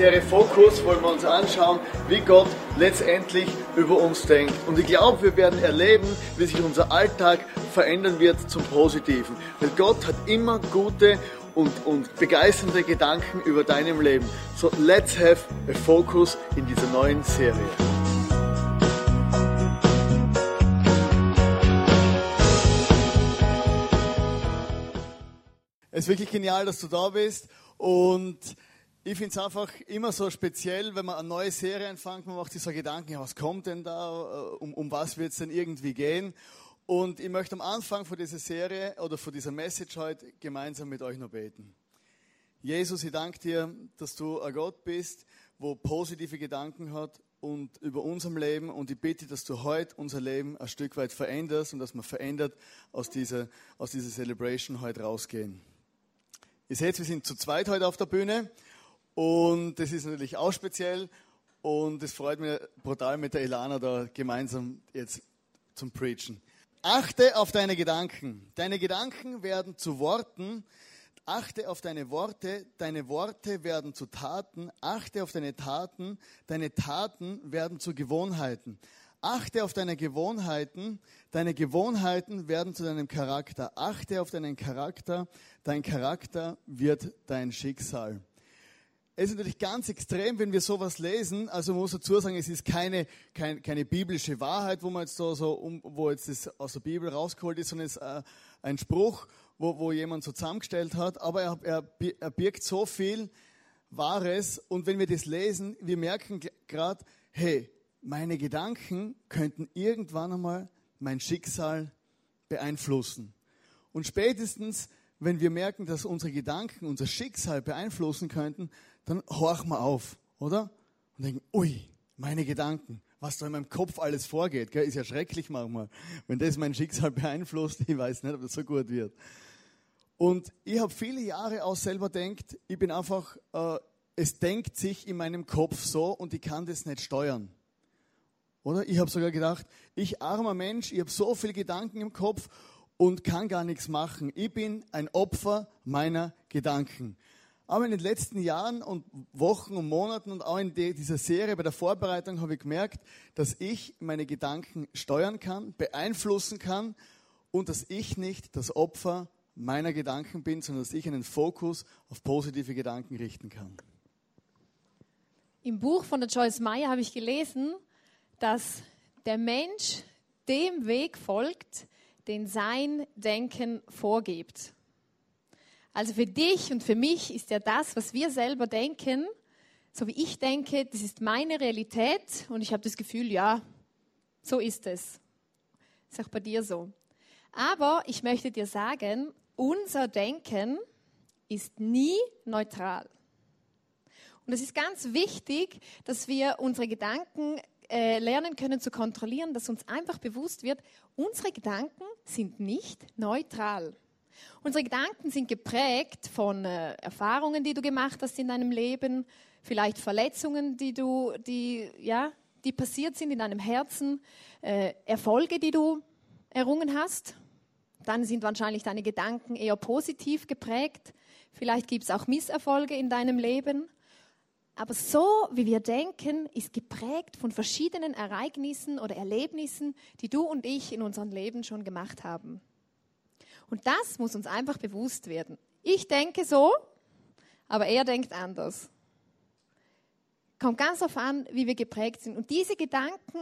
Serie Fokus wollen wir uns anschauen, wie Gott letztendlich über uns denkt. Und ich glaube, wir werden erleben, wie sich unser Alltag verändern wird zum Positiven. Weil Gott hat immer gute und, und begeisternde Gedanken über deinem Leben. So, let's have a focus in dieser neuen Serie. Es ist wirklich genial, dass du da bist und ich finde es einfach immer so speziell, wenn man eine neue Serie anfängt, man macht sich so Gedanken, ja, was kommt denn da, um, um was wird es denn irgendwie gehen? Und ich möchte am Anfang von dieser Serie oder von dieser Message heute gemeinsam mit euch noch beten. Jesus, ich danke dir, dass du ein Gott bist, wo positive Gedanken hat und über unserem Leben und ich bitte, dass du heute unser Leben ein Stück weit veränderst und dass wir verändert aus dieser, aus dieser Celebration heute rausgehen. Ihr seht, wir sind zu zweit heute auf der Bühne und das ist natürlich auch speziell und es freut mich brutal mit der Elana da gemeinsam jetzt zum Preachen. Achte auf deine Gedanken. Deine Gedanken werden zu Worten. Achte auf deine Worte. Deine Worte werden zu Taten. Achte auf deine Taten. Deine Taten werden zu Gewohnheiten. Achte auf deine Gewohnheiten. Deine Gewohnheiten werden zu deinem Charakter. Achte auf deinen Charakter. Dein Charakter wird dein Schicksal. Es ist natürlich ganz extrem, wenn wir sowas lesen. Also man muss dazu sagen, es ist keine, keine, keine biblische Wahrheit, wo man jetzt so, so um, wo jetzt das aus der Bibel rausgeholt ist, sondern es ist äh, ein Spruch, wo, wo jemand so zusammengestellt hat. Aber er, er, er birgt so viel Wahres. Und wenn wir das lesen, wir merken gerade, hey, meine Gedanken könnten irgendwann einmal mein Schicksal beeinflussen. Und spätestens, wenn wir merken, dass unsere Gedanken unser Schicksal beeinflussen könnten, dann horchen wir auf, oder? Und denken, ui, meine Gedanken, was da in meinem Kopf alles vorgeht, gell, ist ja schrecklich manchmal. Wenn das mein Schicksal beeinflusst, ich weiß nicht, ob das so gut wird. Und ich habe viele Jahre auch selber denkt, ich bin einfach, äh, es denkt sich in meinem Kopf so und ich kann das nicht steuern. Oder? Ich habe sogar gedacht, ich armer Mensch, ich habe so viele Gedanken im Kopf und kann gar nichts machen. Ich bin ein Opfer meiner Gedanken. Aber in den letzten Jahren und Wochen und Monaten und auch in dieser Serie bei der Vorbereitung habe ich gemerkt, dass ich meine Gedanken steuern kann, beeinflussen kann und dass ich nicht das Opfer meiner Gedanken bin, sondern dass ich einen Fokus auf positive Gedanken richten kann. Im Buch von der Joyce Meyer habe ich gelesen, dass der Mensch dem Weg folgt, den sein Denken vorgibt. Also für dich und für mich ist ja das, was wir selber denken, so wie ich denke, das ist meine Realität und ich habe das Gefühl, ja, so ist es. Ist auch bei dir so. Aber ich möchte dir sagen, unser Denken ist nie neutral. Und es ist ganz wichtig, dass wir unsere Gedanken äh, lernen können zu kontrollieren, dass uns einfach bewusst wird, unsere Gedanken sind nicht neutral. Unsere Gedanken sind geprägt von äh, Erfahrungen, die du gemacht hast in deinem Leben, vielleicht Verletzungen, die du, die, ja, die passiert sind in deinem Herzen, äh, Erfolge, die du errungen hast. Dann sind wahrscheinlich deine Gedanken eher positiv geprägt. Vielleicht gibt es auch Misserfolge in deinem Leben. Aber so, wie wir denken, ist geprägt von verschiedenen Ereignissen oder Erlebnissen, die du und ich in unserem Leben schon gemacht haben. Und das muss uns einfach bewusst werden. Ich denke so, aber er denkt anders. Kommt ganz darauf an, wie wir geprägt sind. Und diese Gedanken,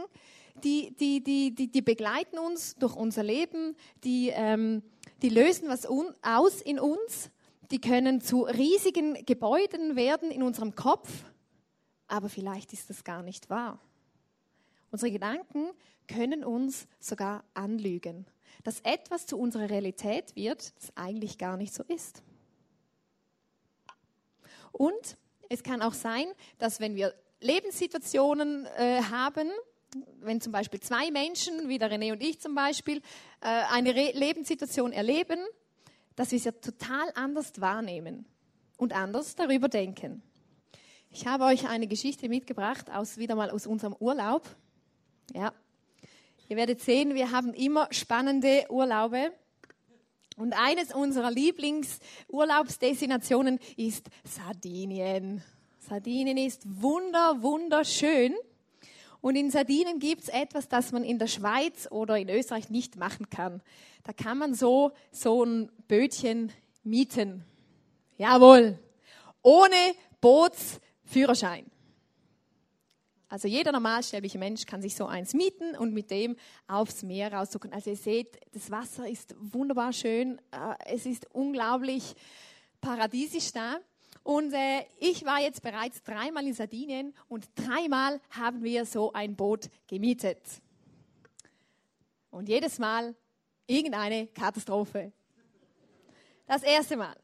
die, die, die, die, die begleiten uns durch unser Leben, die, ähm, die lösen was aus in uns, die können zu riesigen Gebäuden werden in unserem Kopf, aber vielleicht ist das gar nicht wahr. Unsere Gedanken können uns sogar anlügen dass etwas zu unserer Realität wird, das eigentlich gar nicht so ist. Und es kann auch sein, dass wenn wir Lebenssituationen äh, haben, wenn zum Beispiel zwei Menschen, wie der René und ich zum Beispiel, äh, eine Re Lebenssituation erleben, dass wir sie total anders wahrnehmen und anders darüber denken. Ich habe euch eine Geschichte mitgebracht, aus, wieder mal aus unserem Urlaub. Ja, Ihr werdet sehen, wir haben immer spannende Urlaube. Und eines unserer Lieblingsurlaubsdestinationen ist Sardinien. Sardinien ist wunder, wunderschön. Und in Sardinien gibt es etwas, das man in der Schweiz oder in Österreich nicht machen kann. Da kann man so, so ein Bötchen mieten. Jawohl. Ohne Bootsführerschein. Also jeder normalsterbliche Mensch kann sich so eins mieten und mit dem aufs Meer rauszucken. Also ihr seht, das Wasser ist wunderbar schön. Äh, es ist unglaublich paradiesisch da. Und äh, ich war jetzt bereits dreimal in Sardinien und dreimal haben wir so ein Boot gemietet. Und jedes Mal irgendeine Katastrophe. Das erste Mal.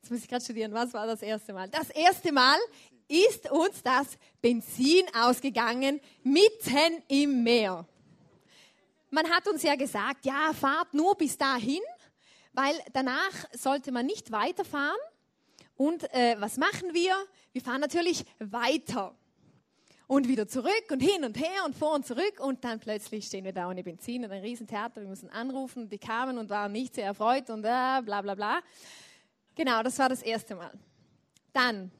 Jetzt muss ich gerade studieren. Was war das erste Mal? Das erste Mal ist uns das Benzin ausgegangen mitten im Meer. Man hat uns ja gesagt, ja, fahrt nur bis dahin, weil danach sollte man nicht weiterfahren. Und äh, was machen wir? Wir fahren natürlich weiter und wieder zurück und hin und her und vor und zurück und dann plötzlich stehen wir da ohne Benzin und ein Riesentheater. Wir müssen anrufen die kamen und waren nicht sehr erfreut und äh, bla bla bla. Genau, das war das erste Mal. Dann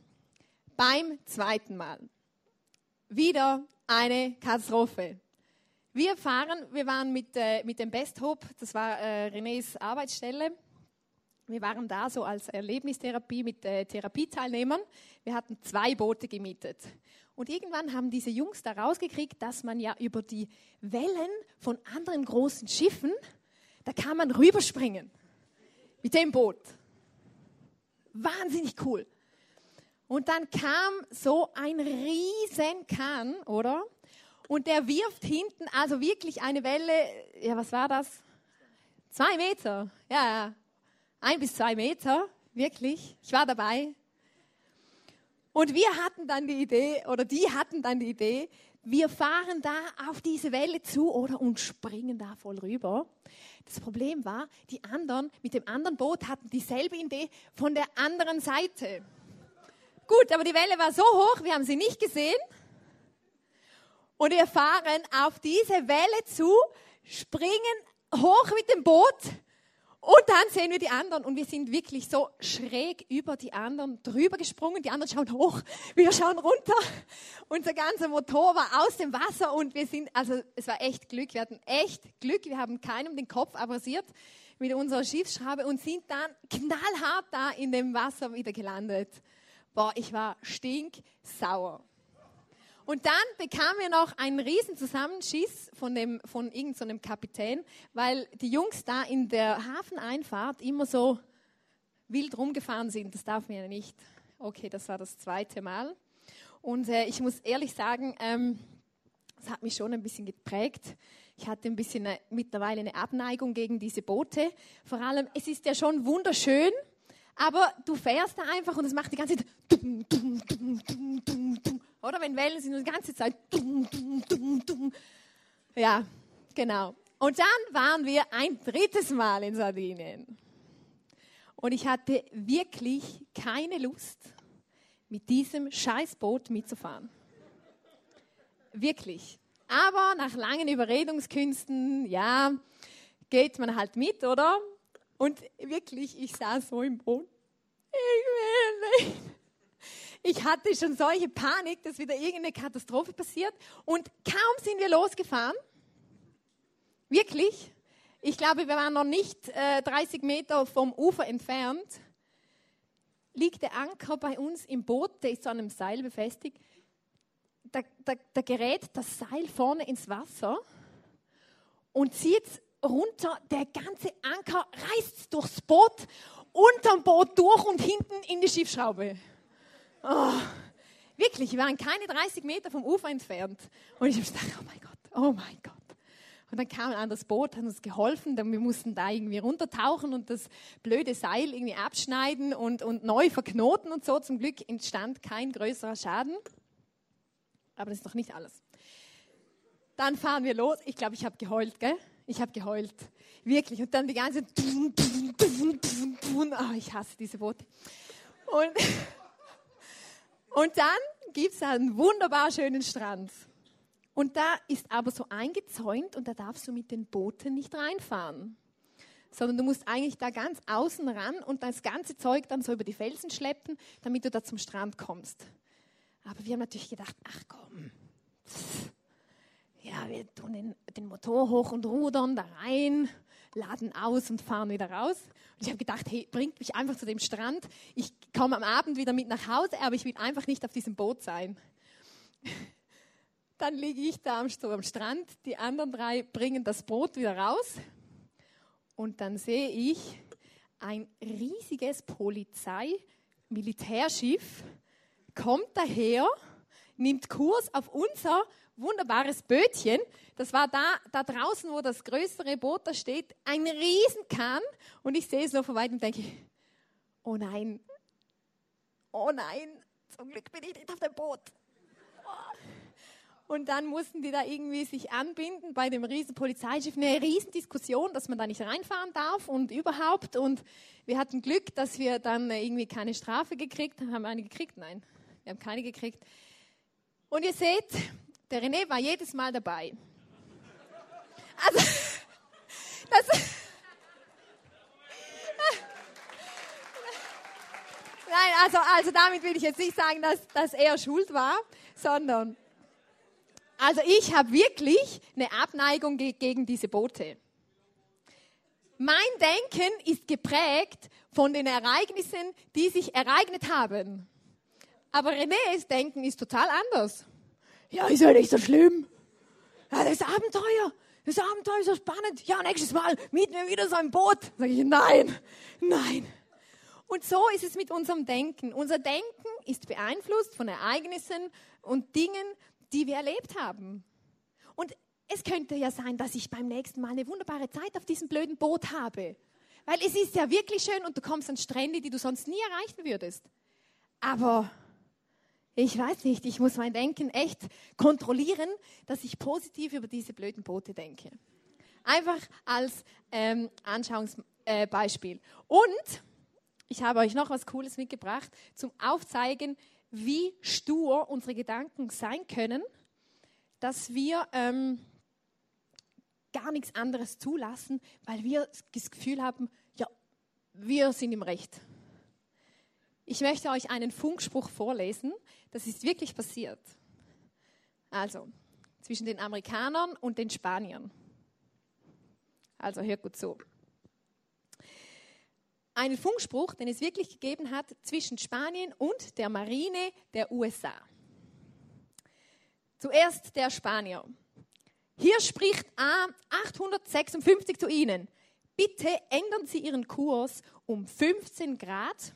beim zweiten Mal wieder eine Katastrophe. Wir fahren, wir waren mit, äh, mit dem Best Hope, das war äh, Renés Arbeitsstelle. Wir waren da so als Erlebnistherapie mit äh, Therapieteilnehmern. Wir hatten zwei Boote gemietet. Und irgendwann haben diese Jungs da rausgekriegt, dass man ja über die Wellen von anderen großen Schiffen, da kann man rüberspringen. Mit dem Boot. Wahnsinnig cool. Und dann kam so ein Riesenkahn, oder? Und der wirft hinten also wirklich eine Welle, ja, was war das? Zwei Meter. Ja, ja. Ein bis zwei Meter, wirklich. Ich war dabei. Und wir hatten dann die Idee, oder die hatten dann die Idee, wir fahren da auf diese Welle zu oder und springen da voll rüber. Das Problem war, die anderen mit dem anderen Boot hatten dieselbe Idee von der anderen Seite. Gut, aber die Welle war so hoch, wir haben sie nicht gesehen. Und wir fahren auf diese Welle zu, springen hoch mit dem Boot und dann sehen wir die anderen und wir sind wirklich so schräg über die anderen drüber gesprungen. Die anderen schauen hoch, wir schauen runter. Unser ganzer Motor war aus dem Wasser und wir sind, also es war echt Glück. Wir hatten echt Glück. Wir haben keinem den Kopf abrasiert mit unserer Schiffsschraube und sind dann knallhart da in dem Wasser wieder gelandet. Boah, ich war stinksauer. Und dann bekamen wir noch einen riesen Zusammenschiss von, dem, von irgendeinem so Kapitän, weil die Jungs da in der Hafeneinfahrt immer so wild rumgefahren sind. Das darf man ja nicht. Okay, das war das zweite Mal. Und äh, ich muss ehrlich sagen, ähm, das hat mich schon ein bisschen geprägt. Ich hatte ein bisschen eine, mittlerweile eine Abneigung gegen diese Boote. Vor allem, es ist ja schon wunderschön, aber du fährst da einfach und es macht die ganze Zeit oder wenn Wellen sind, die ganze Zeit. Ja, genau. Und dann waren wir ein drittes Mal in Sardinien. Und ich hatte wirklich keine Lust, mit diesem Scheißboot mitzufahren. Wirklich. Aber nach langen Überredungskünsten, ja, geht man halt mit, oder? Und wirklich, ich saß so im Boot. Ich will nicht. Ich hatte schon solche Panik, dass wieder irgendeine Katastrophe passiert. Und kaum sind wir losgefahren, wirklich, ich glaube, wir waren noch nicht äh, 30 Meter vom Ufer entfernt, liegt der Anker bei uns im Boot, der ist zu einem Seil befestigt. Da, da, da gerät das Seil vorne ins Wasser und zieht runter. Der ganze Anker reißt durchs Boot, unterm Boot durch und hinten in die Schiffsschraube. Oh, wirklich, wir waren keine 30 Meter vom Ufer entfernt. Und ich habe gedacht, oh mein Gott, oh mein Gott. Und dann kam ein anderes Boot, hat uns geholfen, denn wir mussten da irgendwie runtertauchen und das blöde Seil irgendwie abschneiden und, und neu verknoten und so. Zum Glück entstand kein größerer Schaden. Aber das ist noch nicht alles. Dann fahren wir los. Ich glaube, ich habe geheult, gell? Ich habe geheult. Wirklich. Und dann die ganze. Oh, ich hasse diese Boote. Und und dann gibt es einen wunderbar schönen Strand. Und da ist aber so eingezäunt und da darfst du mit den Booten nicht reinfahren. sondern du musst eigentlich da ganz außen ran und das ganze Zeug dann so über die Felsen schleppen, damit du da zum Strand kommst. Aber wir haben natürlich gedacht, ach komm, ja, wir tun den, den Motor hoch und rudern da rein, laden aus und fahren wieder raus. Und ich habe gedacht, hey, bringt mich einfach zu dem Strand. Ich komme am Abend wieder mit nach Hause, aber ich will einfach nicht auf diesem Boot sein. Dann liege ich da am, Strand, die anderen drei bringen das Boot wieder raus und dann sehe ich ein riesiges Polizei-Militärschiff kommt daher, nimmt Kurs auf unser wunderbares Bötchen. Das war da, da draußen, wo das größere Boot da steht, ein Riesenkahn. Und ich sehe es nur von weitem und denke, oh nein, oh nein, zum Glück bin ich nicht auf dem Boot. Und dann mussten die da irgendwie sich anbinden bei dem riesen Polizeischiff. Eine riesen Diskussion, dass man da nicht reinfahren darf und überhaupt. Und wir hatten Glück, dass wir dann irgendwie keine Strafe gekriegt haben. Haben wir eine gekriegt? Nein, wir haben keine gekriegt. Und ihr seht, der René war jedes Mal dabei. Also, das, Nein, also, also damit will ich jetzt nicht sagen, dass, dass er schuld war, sondern also ich habe wirklich eine Abneigung ge gegen diese Boote. Mein Denken ist geprägt von den Ereignissen, die sich ereignet haben. Aber Renés Denken ist total anders. Ja, ist ja nicht so schlimm. Ja, das ist Abenteuer. Das Abenteuer ist so spannend. Ja, nächstes Mal mieten wir wieder so ein Boot. Sag ich, nein, nein. Und so ist es mit unserem Denken. Unser Denken ist beeinflusst von Ereignissen und Dingen, die wir erlebt haben. Und es könnte ja sein, dass ich beim nächsten Mal eine wunderbare Zeit auf diesem blöden Boot habe. Weil es ist ja wirklich schön und du kommst an Strände, die du sonst nie erreichen würdest. Aber ich weiß nicht, ich muss mein Denken echt kontrollieren, dass ich positiv über diese blöden Boote denke. Einfach als ähm, Anschauungsbeispiel. Äh, und ich habe euch noch was Cooles mitgebracht zum Aufzeigen, wie stur unsere Gedanken sein können, dass wir ähm, gar nichts anderes zulassen, weil wir das Gefühl haben, ja, wir sind im Recht. Ich möchte euch einen Funkspruch vorlesen. Das ist wirklich passiert. Also, zwischen den Amerikanern und den Spaniern. Also, hört gut zu einen Funkspruch, den es wirklich gegeben hat zwischen Spanien und der Marine der USA. Zuerst der Spanier. Hier spricht A856 zu Ihnen. Bitte ändern Sie Ihren Kurs um 15 Grad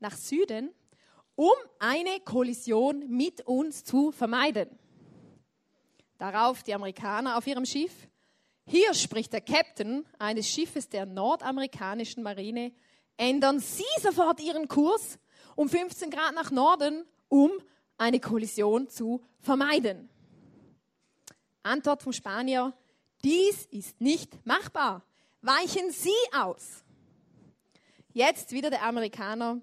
nach Süden, um eine Kollision mit uns zu vermeiden. Darauf die Amerikaner auf ihrem Schiff. Hier spricht der Captain eines Schiffes der nordamerikanischen Marine. Ändern Sie sofort Ihren Kurs um 15 Grad nach Norden, um eine Kollision zu vermeiden. Antwort vom Spanier, dies ist nicht machbar. Weichen Sie aus. Jetzt wieder der Amerikaner.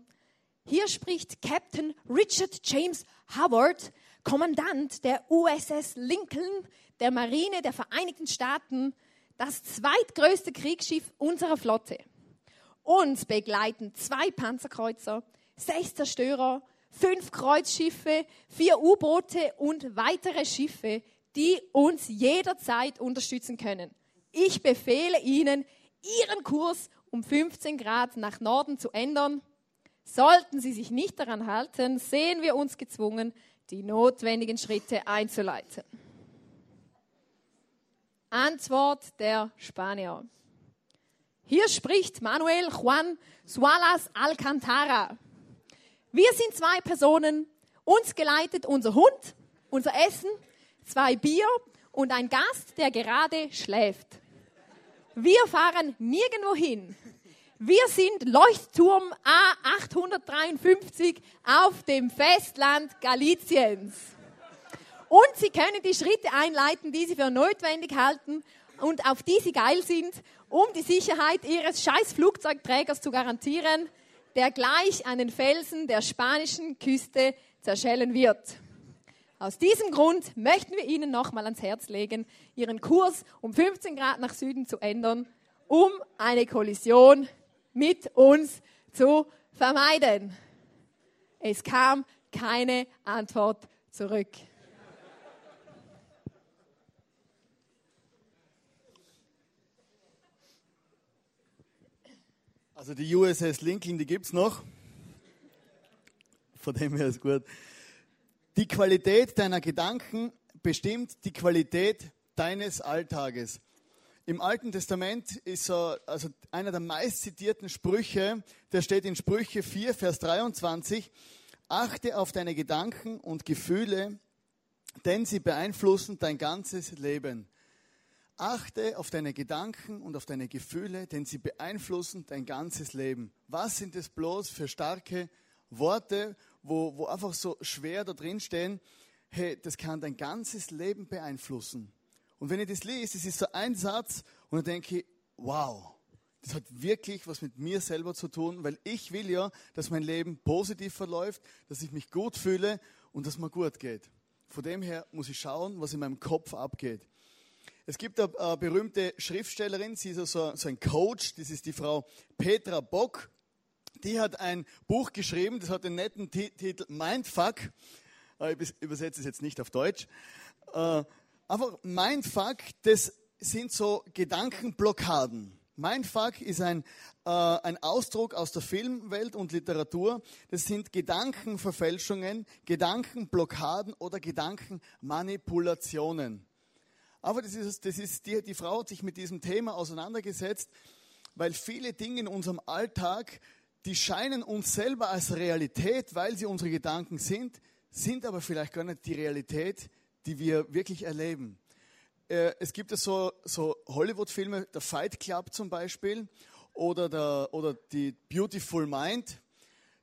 Hier spricht Captain Richard James Howard, Kommandant der USS Lincoln der Marine der Vereinigten Staaten, das zweitgrößte Kriegsschiff unserer Flotte. Uns begleiten zwei Panzerkreuzer, sechs Zerstörer, fünf Kreuzschiffe, vier U-Boote und weitere Schiffe, die uns jederzeit unterstützen können. Ich befehle Ihnen, Ihren Kurs um 15 Grad nach Norden zu ändern. Sollten Sie sich nicht daran halten, sehen wir uns gezwungen, die notwendigen Schritte einzuleiten. Antwort der Spanier. Hier spricht Manuel Juan Sualas Alcantara. Wir sind zwei Personen, uns geleitet unser Hund, unser Essen, zwei Bier und ein Gast, der gerade schläft. Wir fahren nirgendwo hin. Wir sind Leuchtturm A853 auf dem Festland Galiciens. Und Sie können die Schritte einleiten, die Sie für notwendig halten und auf die Sie geil sind, um die Sicherheit Ihres scheiß Flugzeugträgers zu garantieren, der gleich an den Felsen der spanischen Küste zerschellen wird. Aus diesem Grund möchten wir Ihnen nochmal ans Herz legen, Ihren Kurs um 15 Grad nach Süden zu ändern, um eine Kollision mit uns zu vermeiden. Es kam keine Antwort zurück. Also die USS Lincoln, die gibt es noch. Von dem her ist gut. Die Qualität deiner Gedanken bestimmt die Qualität deines Alltages. Im Alten Testament ist so, also einer der meist zitierten Sprüche, der steht in Sprüche 4, Vers 23. Achte auf deine Gedanken und Gefühle, denn sie beeinflussen dein ganzes Leben. Achte auf deine Gedanken und auf deine Gefühle, denn sie beeinflussen dein ganzes Leben. Was sind es bloß für starke Worte, wo, wo einfach so schwer da drin stehen? Hey, das kann dein ganzes Leben beeinflussen. Und wenn ich das lese, das ist so ein Satz und dann denke ich, wow, das hat wirklich was mit mir selber zu tun, weil ich will ja, dass mein Leben positiv verläuft, dass ich mich gut fühle und dass mir gut geht. Von dem her muss ich schauen, was in meinem Kopf abgeht. Es gibt eine, berühmte Schriftstellerin, sie ist so, so ein Coach, das ist die Frau Petra Bock. Die hat ein Buch geschrieben, das hat den netten Titel Mindfuck. Äh, ich übersetze es jetzt nicht auf Deutsch. Aber Mindfuck, das sind so Gedankenblockaden. Mindfuck ist ein, äh, ein Ausdruck aus der Filmwelt und Literatur. Das sind Gedankenverfälschungen, Gedankenblockaden oder Gedankenmanipulationen. Aber das ist, das ist die, die Frau hat sich mit diesem Thema auseinandergesetzt, weil viele Dinge in unserem Alltag, die scheinen uns selber als Realität, weil sie unsere Gedanken sind, sind aber vielleicht gar nicht die Realität, die wir wirklich erleben. Äh, es gibt ja so, so Hollywood-Filme, der Fight Club zum Beispiel oder, der, oder die Beautiful Mind.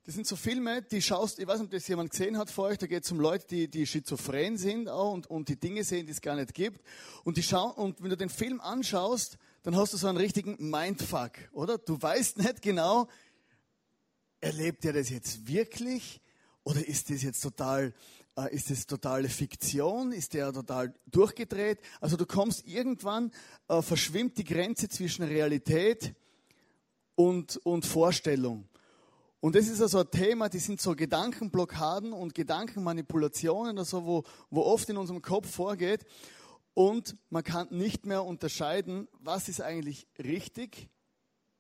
Das sind so Filme, die schaust, ich weiß nicht, ob das jemand gesehen hat vor euch, da geht es um Leute, die, die schizophren sind auch und, und die Dinge sehen, die es gar nicht gibt. Und, die schauen, und wenn du den Film anschaust, dann hast du so einen richtigen Mindfuck, oder? Du weißt nicht genau, erlebt er das jetzt wirklich oder ist das jetzt total ist es totale Fiktion? Ist der total durchgedreht? Also du kommst irgendwann, äh, verschwimmt die Grenze zwischen Realität und, und Vorstellung. Und das ist also ein Thema, die sind so Gedankenblockaden und Gedankenmanipulationen, also wo, wo oft in unserem Kopf vorgeht. Und man kann nicht mehr unterscheiden, was ist eigentlich richtig.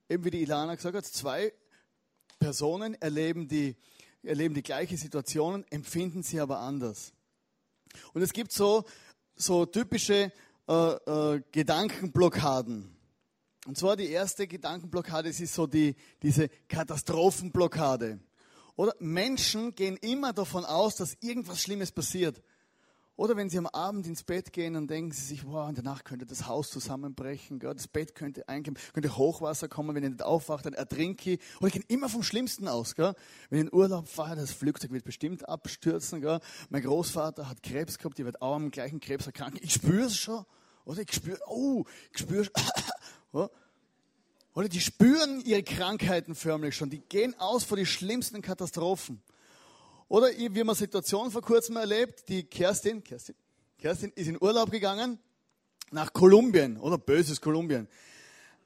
Eben wie die Ilana gesagt hat, zwei Personen erleben die erleben die gleiche Situation, empfinden sie aber anders. Und es gibt so, so typische äh, äh, Gedankenblockaden. Und zwar die erste Gedankenblockade, das ist so die, diese Katastrophenblockade. Oder Menschen gehen immer davon aus, dass irgendwas Schlimmes passiert. Oder wenn Sie am Abend ins Bett gehen, dann denken Sie sich, wow, in der Nacht könnte das Haus zusammenbrechen, gell? das Bett könnte einklappen, könnte Hochwasser kommen, wenn ich nicht aufwache, dann ertrinke ich. Oder ich gehe immer vom Schlimmsten aus. Gell? Wenn ich in Urlaub fahre, das Flugzeug wird bestimmt abstürzen. Gell? Mein Großvater hat Krebs gehabt, die wird auch am gleichen Krebs erkranken. Ich spüre es schon. Oder ich spüre, oh, ich spüre Oder die spüren ihre Krankheiten förmlich schon. Die gehen aus vor die schlimmsten Katastrophen. Oder wir haben eine Situation vor kurzem erlebt, die Kerstin, Kerstin, Kerstin ist in Urlaub gegangen nach Kolumbien, oder böses Kolumbien.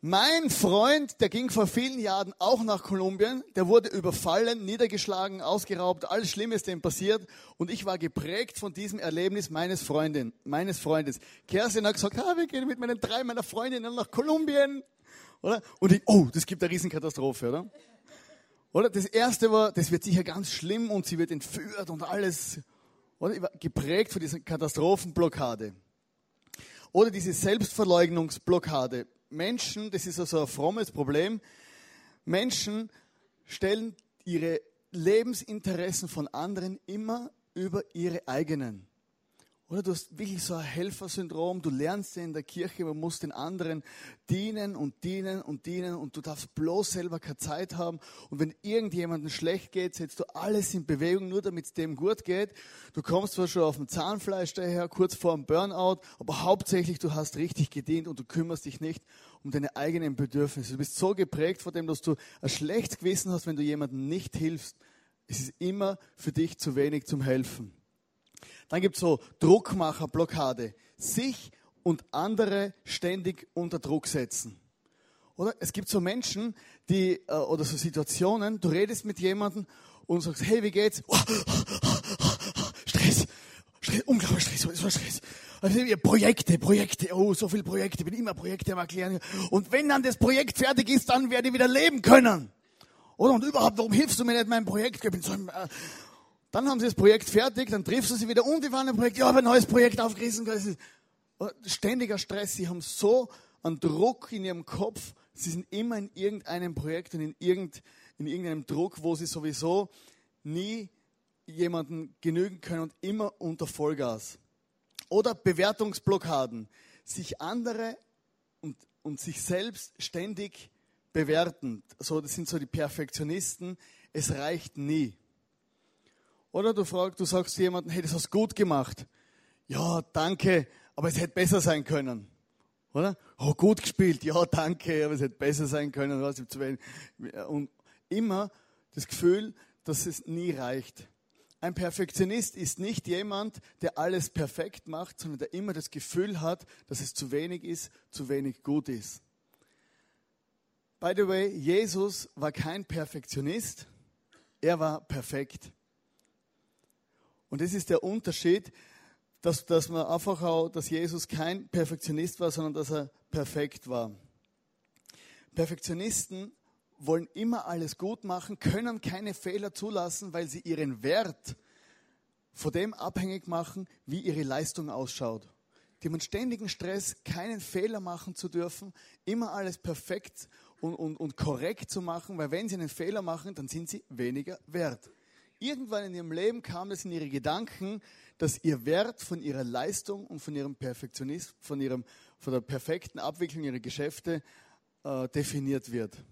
Mein Freund, der ging vor vielen Jahren auch nach Kolumbien, der wurde überfallen, niedergeschlagen, ausgeraubt, alles Schlimmes dem passiert und ich war geprägt von diesem Erlebnis meines Freundin, meines Freundes. Kerstin hat gesagt, ah, wir gehen mit meinen drei meiner Freundinnen nach Kolumbien, oder? Und ich, oh, das gibt eine Riesenkatastrophe, oder? Oder das erste war, das wird sicher ganz schlimm und sie wird entführt und alles. Oder geprägt von dieser Katastrophenblockade. Oder diese Selbstverleugnungsblockade. Menschen, das ist also ein frommes Problem. Menschen stellen ihre Lebensinteressen von anderen immer über ihre eigenen. Oder du hast wirklich so ein Helfersyndrom, du lernst ja in der Kirche, man muss den anderen dienen und dienen und dienen und du darfst bloß selber keine Zeit haben. Und wenn irgendjemandem schlecht geht, setzt du alles in Bewegung, nur damit es dem gut geht. Du kommst zwar schon auf dem Zahnfleisch daher, kurz vor dem Burnout, aber hauptsächlich du hast richtig gedient und du kümmerst dich nicht um deine eigenen Bedürfnisse. Du bist so geprägt von dem, dass du ein schlechtes Gewissen hast, wenn du jemandem nicht hilfst. Es ist immer für dich zu wenig zum Helfen. Dann gibt es so Druckmacherblockade. Sich und andere ständig unter Druck setzen. Oder? Es gibt so Menschen, die, äh, oder so Situationen, du redest mit jemandem und sagst, hey, wie geht's? Oh, Stress, Stress, unglaublich Stress, so Stress. Also, Projekte, Projekte, oh, so viele Projekte, ich bin immer Projekte am erklären. Und wenn dann das Projekt fertig ist, dann werde ich wieder leben können. Oder? Und überhaupt, warum hilfst du mir nicht mein Projekt? Ich bin so ein, äh, dann haben sie das Projekt fertig, dann triffst du sie wieder und die waren im Projekt, ja, habe ein neues Projekt aufgerissen. Ständiger Stress, sie haben so einen Druck in ihrem Kopf, sie sind immer in irgendeinem Projekt und in, irgend, in irgendeinem Druck, wo sie sowieso nie jemanden genügen können und immer unter Vollgas. Oder Bewertungsblockaden, sich andere und, und sich selbst ständig bewerten. So, das sind so die Perfektionisten. Es reicht nie. Oder du fragst, du sagst jemandem, hey, das hast du gut gemacht. Ja, danke, aber es hätte besser sein können. Oder? Oh, gut gespielt. Ja, danke, aber es hätte besser sein können. Und immer das Gefühl, dass es nie reicht. Ein Perfektionist ist nicht jemand, der alles perfekt macht, sondern der immer das Gefühl hat, dass es zu wenig ist, zu wenig gut ist. By the way, Jesus war kein Perfektionist, er war perfekt. Und das ist der Unterschied, dass, dass man einfach auch, dass Jesus kein Perfektionist war, sondern dass er perfekt war. Perfektionisten wollen immer alles gut machen, können keine Fehler zulassen, weil sie ihren Wert von dem abhängig machen, wie ihre Leistung ausschaut. Die haben ständigen Stress, keinen Fehler machen zu dürfen, immer alles perfekt und, und, und korrekt zu machen, weil wenn sie einen Fehler machen, dann sind sie weniger wert. Irgendwann in ihrem Leben kam es in ihre Gedanken, dass ihr Wert von ihrer Leistung und von ihrem Perfektionismus, von, ihrem, von der perfekten Abwicklung ihrer Geschäfte äh, definiert wird.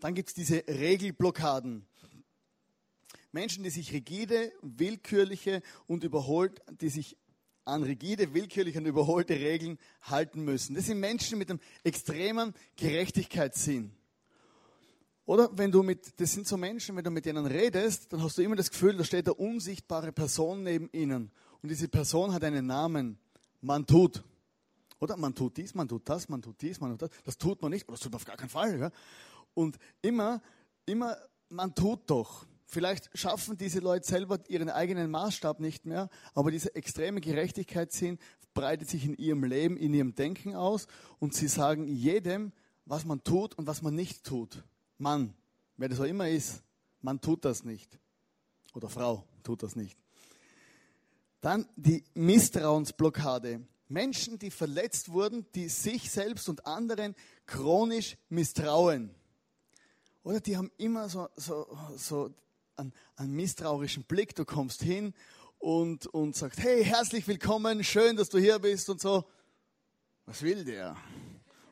Dann gibt es diese Regelblockaden. Menschen, die sich rigide, willkürliche und überholt, die sich an rigide, willkürliche und überholte Regeln halten müssen. Das sind Menschen mit einem extremen Gerechtigkeitssinn. Oder wenn du mit, das sind so Menschen, wenn du mit denen redest, dann hast du immer das Gefühl, da steht eine unsichtbare Person neben ihnen. Und diese Person hat einen Namen. Man tut. Oder man tut dies, man tut das, man tut dies, man tut das. Das tut man nicht, oder das tut man auf gar keinen Fall. Ja? Und immer, immer, man tut doch. Vielleicht schaffen diese Leute selber ihren eigenen Maßstab nicht mehr, aber diese extreme Gerechtigkeitssinn breitet sich in ihrem Leben, in ihrem Denken aus und sie sagen jedem, was man tut und was man nicht tut. Mann, wer das auch immer ist, man tut das nicht. Oder Frau tut das nicht. Dann die Misstrauensblockade. Menschen, die verletzt wurden, die sich selbst und anderen chronisch misstrauen. Oder die haben immer so, so, so einen, einen misstrauischen Blick. Du kommst hin und, und sagst, hey, herzlich willkommen, schön, dass du hier bist und so. Was will der?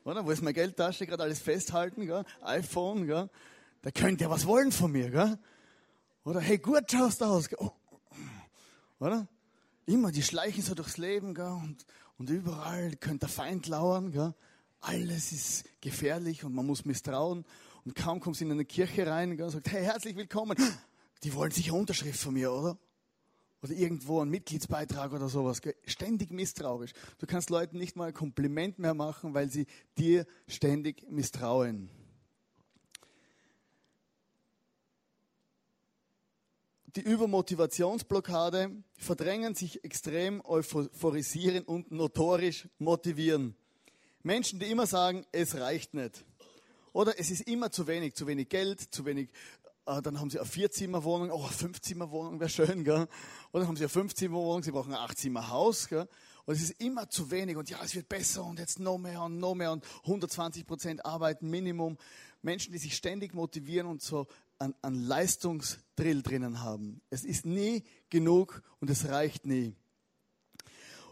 Oder? Wo ist meine Geldtasche? Gerade alles festhalten, gell? iPhone, gell? Der könnte ja was wollen von mir, gell? Oder hey, gut schaust du aus, oh. oder? Immer, die schleichen so durchs Leben, gell? Und, und überall könnte der Feind lauern, gell? Alles ist gefährlich und man muss misstrauen. Und kaum kommst du in eine Kirche rein gell? und sagst, hey, herzlich willkommen. Die wollen sicher Unterschrift von mir, oder? Oder irgendwo einen Mitgliedsbeitrag oder sowas. Ständig misstrauisch. Du kannst Leuten nicht mal ein Kompliment mehr machen, weil sie dir ständig misstrauen. Die Übermotivationsblockade verdrängen sich extrem, euphorisieren und notorisch motivieren. Menschen, die immer sagen, es reicht nicht. Oder es ist immer zu wenig, zu wenig Geld, zu wenig dann haben sie eine Vierzimmerwohnung, oh, eine Fünfzimmerwohnung wäre schön, gell? Oder dann haben sie eine Fünfzimmerwohnung, sie brauchen ein Achtzimmerhaus, gell? Und es ist immer zu wenig und ja, es wird besser und jetzt noch mehr und noch mehr und 120 Prozent arbeiten Minimum. Menschen, die sich ständig motivieren und so einen Leistungsdrill drinnen haben. Es ist nie genug und es reicht nie.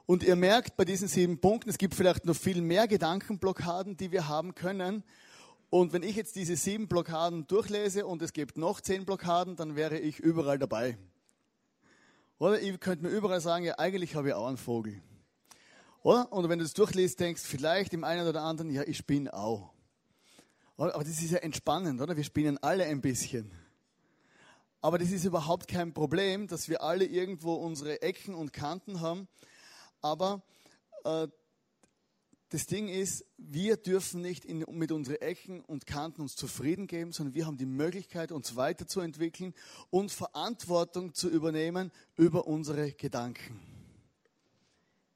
Und ihr merkt bei diesen sieben Punkten, es gibt vielleicht noch viel mehr Gedankenblockaden, die wir haben können. Und wenn ich jetzt diese sieben Blockaden durchlese und es gibt noch zehn Blockaden, dann wäre ich überall dabei. Oder ihr könnt mir überall sagen, ja, eigentlich habe ich auch einen Vogel. Oder? Und wenn du das durchliest, denkst vielleicht im einen oder anderen, ja, ich bin auch. Aber das ist ja entspannend, oder? Wir spinnen alle ein bisschen. Aber das ist überhaupt kein Problem, dass wir alle irgendwo unsere Ecken und Kanten haben. Aber äh, das Ding ist, wir dürfen nicht in, mit unseren Ecken und Kanten uns zufrieden geben, sondern wir haben die Möglichkeit, uns weiterzuentwickeln und Verantwortung zu übernehmen über unsere Gedanken.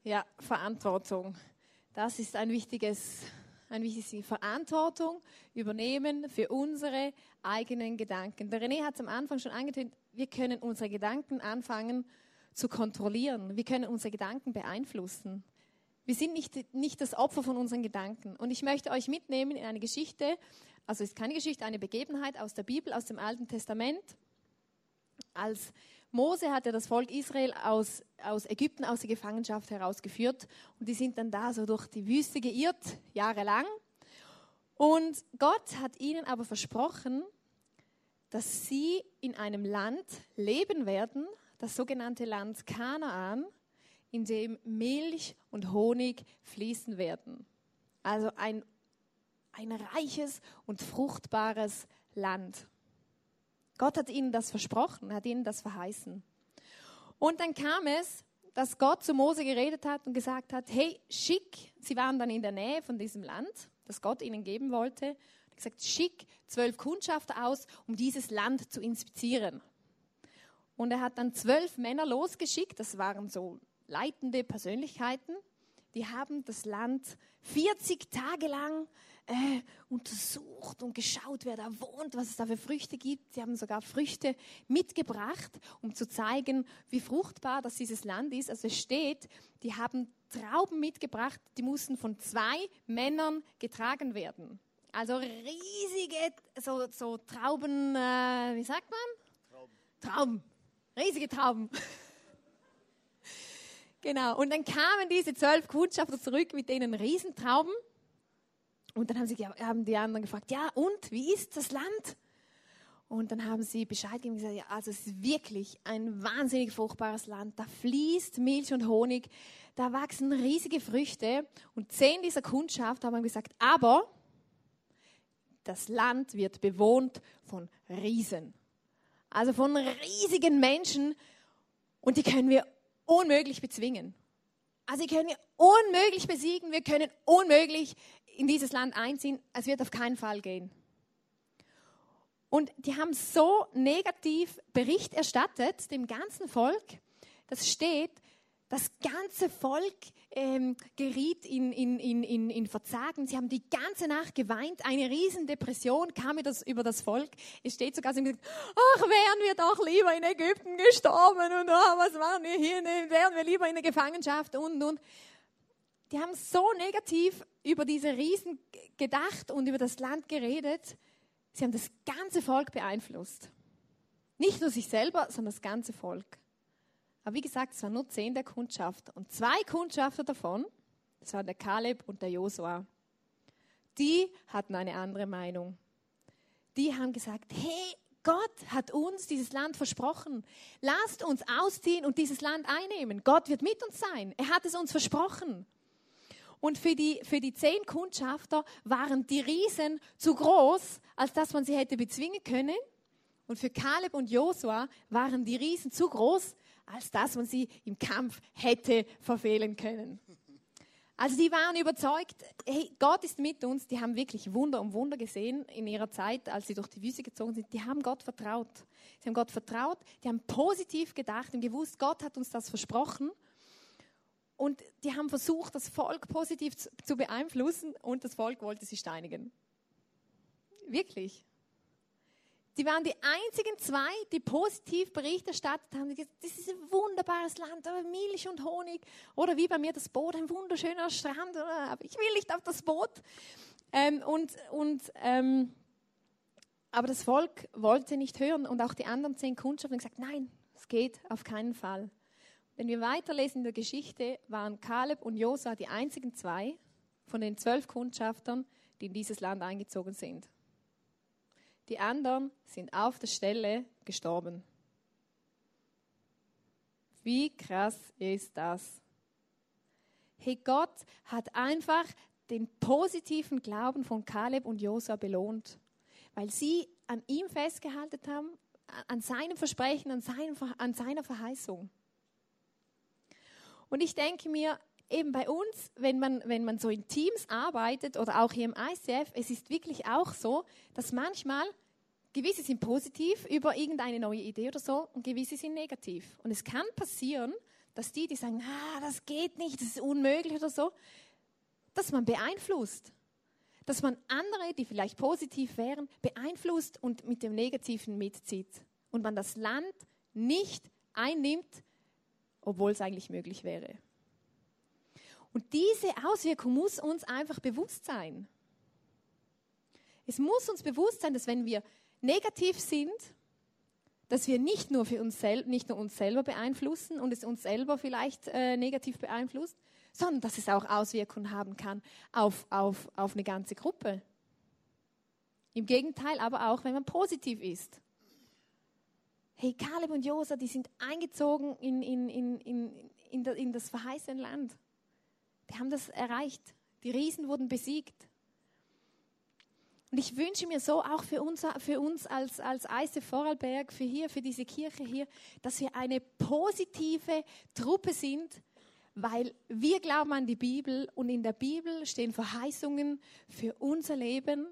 Ja, Verantwortung. Das ist ein wichtiges, ein wichtiges. Verantwortung übernehmen für unsere eigenen Gedanken. Der René hat es am Anfang schon angetönt, wir können unsere Gedanken anfangen zu kontrollieren. Wir können unsere Gedanken beeinflussen. Wir sind nicht, nicht das Opfer von unseren Gedanken. Und ich möchte euch mitnehmen in eine Geschichte, also ist keine Geschichte, eine Begebenheit aus der Bibel, aus dem Alten Testament. Als Mose hat er das Volk Israel aus, aus Ägypten, aus der Gefangenschaft herausgeführt. Und die sind dann da so durch die Wüste geirrt, jahrelang. Und Gott hat ihnen aber versprochen, dass sie in einem Land leben werden, das sogenannte Land Kanaan, in dem Milch und Honig fließen werden. Also ein, ein reiches und fruchtbares Land. Gott hat ihnen das versprochen, hat ihnen das verheißen. Und dann kam es, dass Gott zu Mose geredet hat und gesagt hat, hey, schick, sie waren dann in der Nähe von diesem Land, das Gott ihnen geben wollte, Er hat gesagt, schick zwölf Kundschafter aus, um dieses Land zu inspizieren. Und er hat dann zwölf Männer losgeschickt, das waren so leitende Persönlichkeiten, die haben das Land 40 Tage lang äh, untersucht und geschaut, wer da wohnt, was es da für Früchte gibt. Sie haben sogar Früchte mitgebracht, um zu zeigen, wie fruchtbar das dieses Land ist. Also es steht, die haben Trauben mitgebracht, die mussten von zwei Männern getragen werden. Also riesige so, so Trauben, äh, wie sagt man? Trauben. Trauben. Riesige Trauben. Genau. Und dann kamen diese zwölf Kundschafter zurück mit denen Riesentrauben. Und dann haben, sie, haben die anderen gefragt, ja und, wie ist das Land? Und dann haben sie Bescheid gegeben und gesagt, ja, also es ist wirklich ein wahnsinnig fruchtbares Land. Da fließt Milch und Honig, da wachsen riesige Früchte. Und zehn dieser Kundschaft haben gesagt, aber das Land wird bewohnt von Riesen. Also von riesigen Menschen. Und die können wir unmöglich bezwingen. Also die können unmöglich besiegen. Wir können unmöglich in dieses Land einziehen. Es wird auf keinen Fall gehen. Und die haben so negativ Bericht erstattet dem ganzen Volk, das steht, das ganze Volk ähm, geriet in, in, in, in, Verzagen. Sie haben die ganze Nacht geweint. Eine riesen Depression kam über das, über das Volk. Es steht sogar, sie haben gesagt, ach, wären wir doch lieber in Ägypten gestorben und oh, was machen wir hier? Wären wir lieber in der Gefangenschaft und, und. Die haben so negativ über diese Riesen gedacht und über das Land geredet. Sie haben das ganze Volk beeinflusst. Nicht nur sich selber, sondern das ganze Volk. Aber wie gesagt, es waren nur zehn der Kundschafter. Und zwei Kundschafter davon, das waren der Kaleb und der Josua, die hatten eine andere Meinung. Die haben gesagt, hey, Gott hat uns dieses Land versprochen. Lasst uns ausziehen und dieses Land einnehmen. Gott wird mit uns sein. Er hat es uns versprochen. Und für die, für die zehn Kundschafter waren die Riesen zu groß, als dass man sie hätte bezwingen können. Und für Kaleb und Josua waren die Riesen zu groß, als dass man sie im Kampf hätte verfehlen können. Also die waren überzeugt, hey, Gott ist mit uns. Die haben wirklich Wunder um Wunder gesehen in ihrer Zeit, als sie durch die Wüste gezogen sind. Die haben Gott vertraut. Sie haben Gott vertraut, die haben positiv gedacht und gewusst, Gott hat uns das versprochen. Und die haben versucht, das Volk positiv zu beeinflussen und das Volk wollte sie steinigen. Wirklich. Die waren die einzigen zwei, die positiv Bericht erstattet haben. Gesagt, das ist ein wunderbares Land, Milch und Honig. Oder wie bei mir das Boot, ein wunderschöner Strand. Aber ich will nicht auf das Boot. Ähm, und, und, ähm, aber das Volk wollte nicht hören. Und auch die anderen zehn Kundschaften haben gesagt, nein, es geht auf keinen Fall. Wenn wir weiterlesen in der Geschichte, waren Kaleb und Josa die einzigen zwei von den zwölf Kundschaftern, die in dieses Land eingezogen sind. Die anderen sind auf der Stelle gestorben. Wie krass ist das? Hey, Gott hat einfach den positiven Glauben von Kaleb und Josa belohnt, weil sie an ihm festgehalten haben, an seinem Versprechen, an, seinem, an seiner Verheißung. Und ich denke mir, eben bei uns, wenn man, wenn man so in Teams arbeitet oder auch hier im ICF, es ist wirklich auch so, dass manchmal gewisse sind positiv über irgendeine neue Idee oder so und gewisse sind negativ. Und es kann passieren, dass die, die sagen, ah, das geht nicht, das ist unmöglich oder so, dass man beeinflusst. Dass man andere, die vielleicht positiv wären, beeinflusst und mit dem Negativen mitzieht. Und man das Land nicht einnimmt, obwohl es eigentlich möglich wäre. Und diese Auswirkung muss uns einfach bewusst sein. Es muss uns bewusst sein, dass wenn wir negativ sind, dass wir nicht nur, für uns, sel nicht nur uns selber beeinflussen und es uns selber vielleicht äh, negativ beeinflusst, sondern dass es auch Auswirkungen haben kann auf, auf, auf eine ganze Gruppe. Im Gegenteil, aber auch wenn man positiv ist. Hey, Kaleb und Josa, die sind eingezogen in, in, in, in, in, in das verheißene Land. Die haben das erreicht. Die Riesen wurden besiegt. Und ich wünsche mir so auch für uns, für uns als, als Eise Vorarlberg, für hier, für diese Kirche hier, dass wir eine positive Truppe sind, weil wir glauben an die Bibel und in der Bibel stehen Verheißungen für unser Leben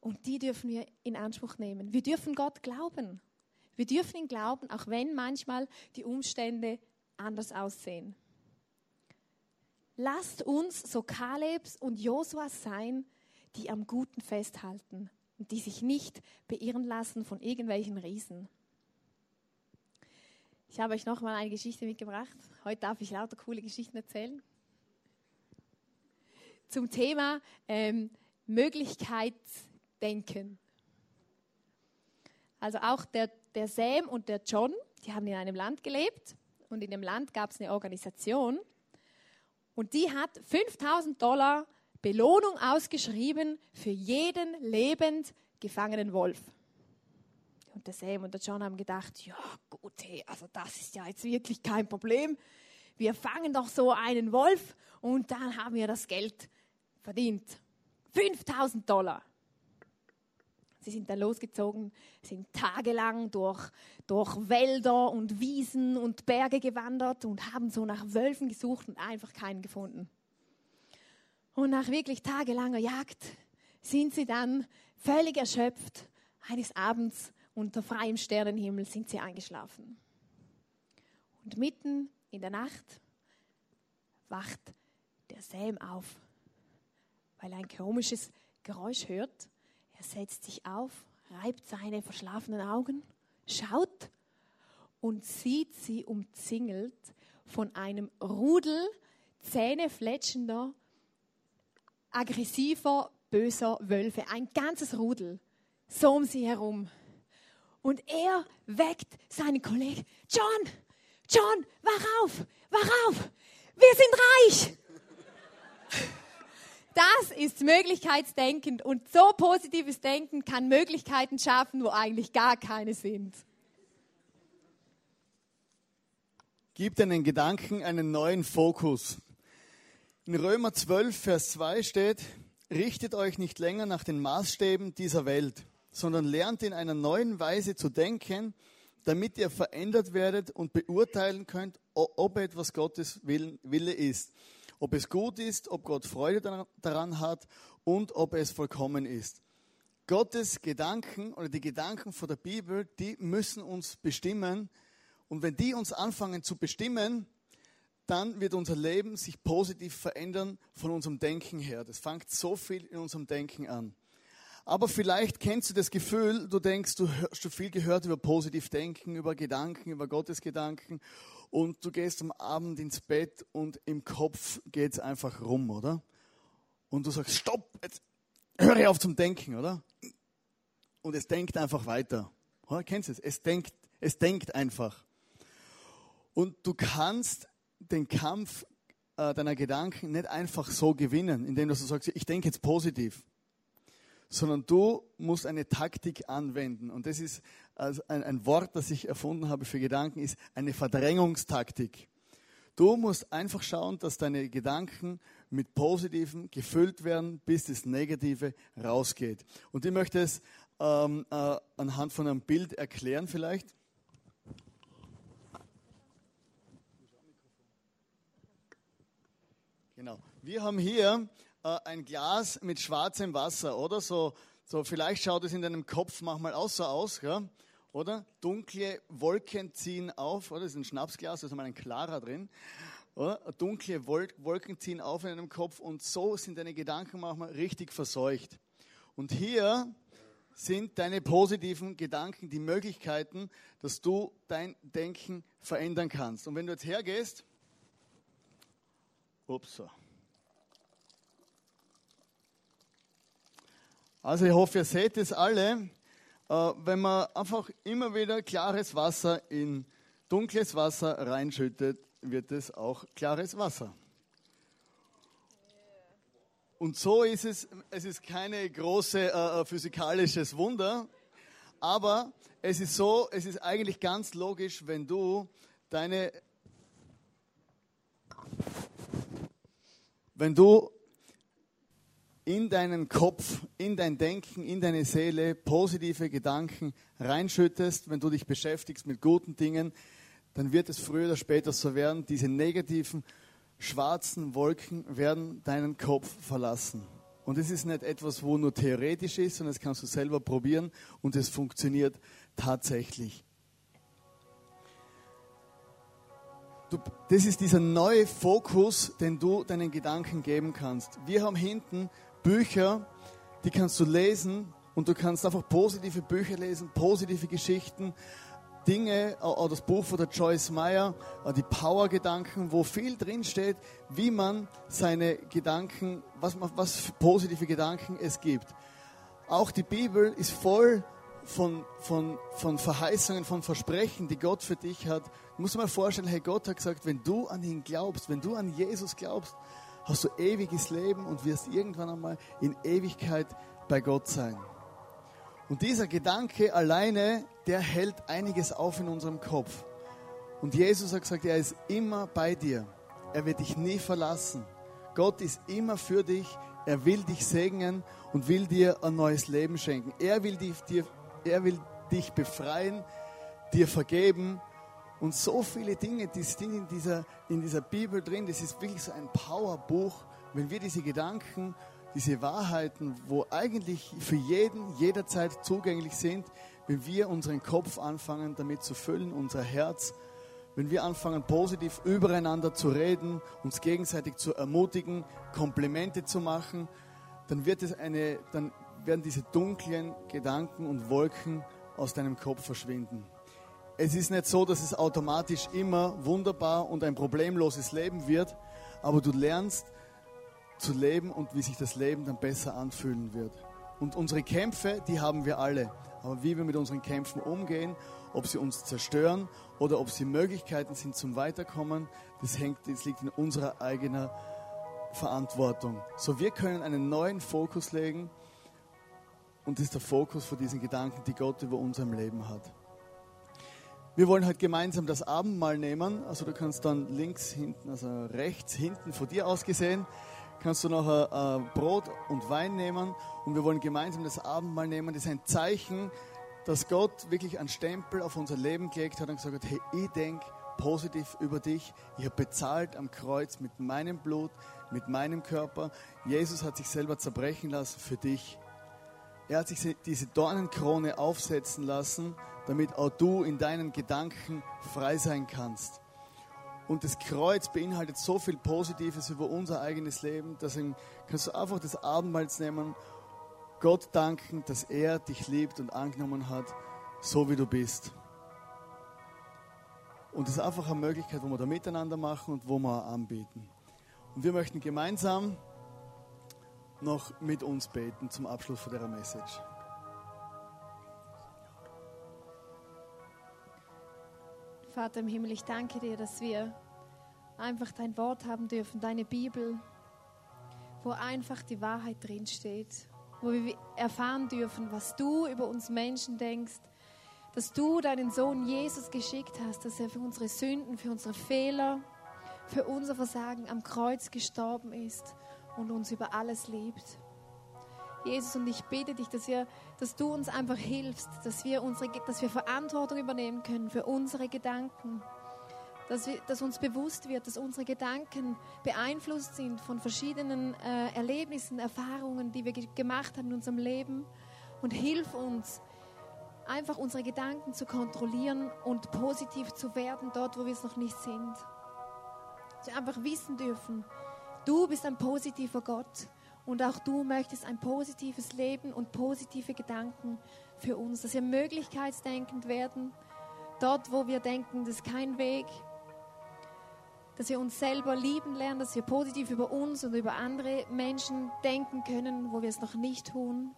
und die dürfen wir in Anspruch nehmen. Wir dürfen Gott glauben. Wir dürfen ihn glauben, auch wenn manchmal die Umstände anders aussehen. Lasst uns so Kalebs und Josuas sein, die am Guten festhalten und die sich nicht beirren lassen von irgendwelchen Riesen. Ich habe euch noch mal eine Geschichte mitgebracht. Heute darf ich lauter coole Geschichten erzählen. Zum Thema ähm, Möglichkeitsdenken. Also auch der, der Sam und der John, die haben in einem Land gelebt und in dem Land gab es eine Organisation und die hat 5000 Dollar Belohnung ausgeschrieben für jeden lebend gefangenen Wolf. Und der Sam und der John haben gedacht, ja gut, hey, also das ist ja jetzt wirklich kein Problem. Wir fangen doch so einen Wolf und dann haben wir das Geld verdient. 5000 Dollar. Sie sind dann losgezogen, sind tagelang durch, durch Wälder und Wiesen und Berge gewandert und haben so nach Wölfen gesucht und einfach keinen gefunden. Und nach wirklich tagelanger Jagd sind sie dann völlig erschöpft. Eines Abends unter freiem Sternenhimmel sind sie eingeschlafen. Und mitten in der Nacht wacht der Sam auf, weil er ein komisches Geräusch hört. Er setzt sich auf, reibt seine verschlafenen Augen, schaut und sieht sie umzingelt von einem Rudel zähnefletschender aggressiver, böser Wölfe, ein ganzes Rudel, so um sie herum. Und er weckt seinen Kollegen, John, John, wach auf, wach auf, wir sind reich. Das ist Möglichkeitsdenken und so positives Denken kann Möglichkeiten schaffen, wo eigentlich gar keine sind. Gib deinen Gedanken einen neuen Fokus. In Römer 12, Vers 2 steht, richtet euch nicht länger nach den Maßstäben dieser Welt, sondern lernt in einer neuen Weise zu denken, damit ihr verändert werdet und beurteilen könnt, ob etwas Gottes Wille ist, ob es gut ist, ob Gott Freude daran hat und ob es vollkommen ist. Gottes Gedanken oder die Gedanken von der Bibel, die müssen uns bestimmen. Und wenn die uns anfangen zu bestimmen, dann wird unser Leben sich positiv verändern von unserem Denken her. Das fängt so viel in unserem Denken an. Aber vielleicht kennst du das Gefühl, du denkst, du hast schon viel gehört über positiv Denken, über Gedanken, über Gottes Gedanken und du gehst am Abend ins Bett und im Kopf geht es einfach rum, oder? Und du sagst, stopp, jetzt höre auf zum Denken, oder? Und es denkt einfach weiter. Oder? Kennst du es? Es denkt, es denkt einfach. Und du kannst den Kampf äh, deiner Gedanken nicht einfach so gewinnen, indem du sagst, ich denke jetzt positiv, sondern du musst eine Taktik anwenden. Und das ist also ein, ein Wort, das ich erfunden habe für Gedanken, ist eine Verdrängungstaktik. Du musst einfach schauen, dass deine Gedanken mit Positiven gefüllt werden, bis das Negative rausgeht. Und ich möchte es ähm, äh, anhand von einem Bild erklären vielleicht. Genau. Wir haben hier äh, ein Glas mit schwarzem Wasser, oder? So, so vielleicht schaut es in deinem Kopf manchmal auch so aus, ja? oder? Dunkle Wolken ziehen auf, oder? Das ist ein Schnapsglas, da ist mal ein klarer drin. Oder? Dunkle Wolken ziehen auf in deinem Kopf und so sind deine Gedanken manchmal richtig verseucht. Und hier sind deine positiven Gedanken die Möglichkeiten, dass du dein Denken verändern kannst. Und wenn du jetzt hergehst, ups, also ich hoffe, ihr seht es alle, äh, wenn man einfach immer wieder klares Wasser in dunkles Wasser reinschüttet, wird es auch klares Wasser. Und so ist es, es ist keine große äh, äh, physikalisches Wunder, aber es ist so, es ist eigentlich ganz logisch, wenn du deine, wenn du in deinen Kopf, in dein Denken, in deine Seele positive Gedanken reinschüttest, wenn du dich beschäftigst mit guten Dingen, dann wird es früher oder später so werden, diese negativen, schwarzen Wolken werden deinen Kopf verlassen. Und es ist nicht etwas, wo nur theoretisch ist, sondern das kannst du selber probieren und es funktioniert tatsächlich. Du, das ist dieser neue Fokus, den du deinen Gedanken geben kannst. Wir haben hinten Bücher, die kannst du lesen und du kannst einfach positive Bücher lesen, positive Geschichten, Dinge, auch das Buch von der Joyce Meyer, die Power-Gedanken, wo viel drin steht, wie man seine Gedanken, was, was für positive Gedanken es gibt. Auch die Bibel ist voll von, von, von Verheißungen, von Versprechen, die Gott für dich hat. Du musst dir mal vorstellen, hey, Gott hat gesagt, wenn du an ihn glaubst, wenn du an Jesus glaubst, hast du ewiges Leben und wirst irgendwann einmal in Ewigkeit bei Gott sein. Und dieser Gedanke alleine, der hält einiges auf in unserem Kopf. Und Jesus hat gesagt, er ist immer bei dir. Er wird dich nie verlassen. Gott ist immer für dich. Er will dich segnen und will dir ein neues Leben schenken. Er will dich, dir, er will dich befreien, dir vergeben. Und so viele Dinge, die sind in dieser, in dieser Bibel drin. Das ist wirklich so ein Powerbuch. Wenn wir diese Gedanken diese Wahrheiten, wo eigentlich für jeden jederzeit zugänglich sind, wenn wir unseren Kopf anfangen damit zu füllen, unser Herz, wenn wir anfangen positiv übereinander zu reden, uns gegenseitig zu ermutigen, Komplimente zu machen, dann wird es eine, dann werden diese dunklen Gedanken und Wolken aus deinem Kopf verschwinden. Es ist nicht so, dass es automatisch immer wunderbar und ein problemloses Leben wird, aber du lernst zu leben und wie sich das Leben dann besser anfühlen wird. Und unsere Kämpfe, die haben wir alle. Aber wie wir mit unseren Kämpfen umgehen, ob sie uns zerstören oder ob sie Möglichkeiten sind zum Weiterkommen, das, hängt, das liegt in unserer eigenen Verantwortung. So, wir können einen neuen Fokus legen und das ist der Fokus für diesen Gedanken, die Gott über unserem Leben hat. Wir wollen heute gemeinsam das Abendmahl nehmen. Also du kannst dann links hinten, also rechts hinten von dir aus gesehen, kannst du nachher äh, Brot und Wein nehmen und wir wollen gemeinsam das Abendmahl nehmen. Das ist ein Zeichen, dass Gott wirklich einen Stempel auf unser Leben gelegt hat und gesagt hat, hey, ich denke positiv über dich. Ich habe bezahlt am Kreuz mit meinem Blut, mit meinem Körper. Jesus hat sich selber zerbrechen lassen für dich. Er hat sich diese Dornenkrone aufsetzen lassen, damit auch du in deinen Gedanken frei sein kannst. Und das Kreuz beinhaltet so viel Positives über unser eigenes Leben. Deswegen kannst du einfach das Abendmahl nehmen, Gott danken, dass er dich liebt und angenommen hat, so wie du bist. Und das ist einfach eine Möglichkeit, wo wir da miteinander machen und wo wir anbieten. Und wir möchten gemeinsam noch mit uns beten zum Abschluss von der Message. Vater im Himmel, ich danke dir, dass wir einfach dein Wort haben dürfen, deine Bibel, wo einfach die Wahrheit drinsteht, wo wir erfahren dürfen, was du über uns Menschen denkst, dass du deinen Sohn Jesus geschickt hast, dass er für unsere Sünden, für unsere Fehler, für unser Versagen am Kreuz gestorben ist und uns über alles liebt. Jesus, und ich bete dich, dass, wir, dass du uns einfach hilfst, dass wir, unsere, dass wir Verantwortung übernehmen können für unsere Gedanken, dass, wir, dass uns bewusst wird, dass unsere Gedanken beeinflusst sind von verschiedenen äh, Erlebnissen, Erfahrungen, die wir ge gemacht haben in unserem Leben. Und hilf uns, einfach unsere Gedanken zu kontrollieren und positiv zu werden, dort, wo wir es noch nicht sind. Dass wir einfach wissen dürfen, du bist ein positiver Gott und auch du möchtest ein positives Leben und positive Gedanken für uns, dass wir möglichkeitsdenkend werden, dort, wo wir denken, das ist kein Weg, dass wir uns selber lieben lernen, dass wir positiv über uns und über andere Menschen denken können, wo wir es noch nicht tun.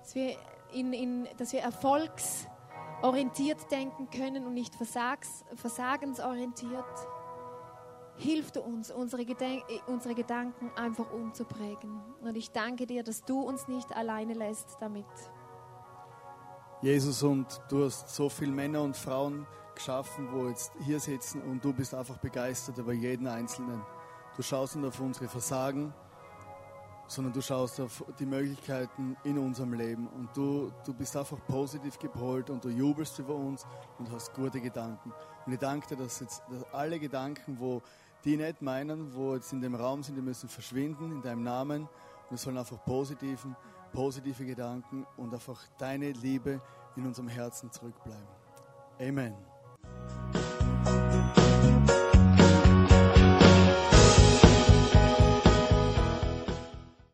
Dass wir, in, in, dass wir erfolgsorientiert denken können und nicht versags, versagensorientiert. Hilf du uns, unsere, Geden unsere Gedanken einfach umzuprägen. Und ich danke dir, dass du uns nicht alleine lässt damit. Jesus, und du hast so viele Männer und Frauen geschaffen, wo jetzt hier sitzen und du bist einfach begeistert über jeden Einzelnen. Du schaust nicht auf unsere Versagen, sondern du schaust auf die Möglichkeiten in unserem Leben und du, du bist einfach positiv gepolt und du jubelst über uns und hast gute Gedanken. Und ich danke dir, dass jetzt dass alle Gedanken, wo die nicht meinen, wo jetzt in dem Raum sind, die müssen verschwinden in deinem Namen es sollen einfach positiven, positive Gedanken und einfach deine Liebe in unserem Herzen zurückbleiben. Amen.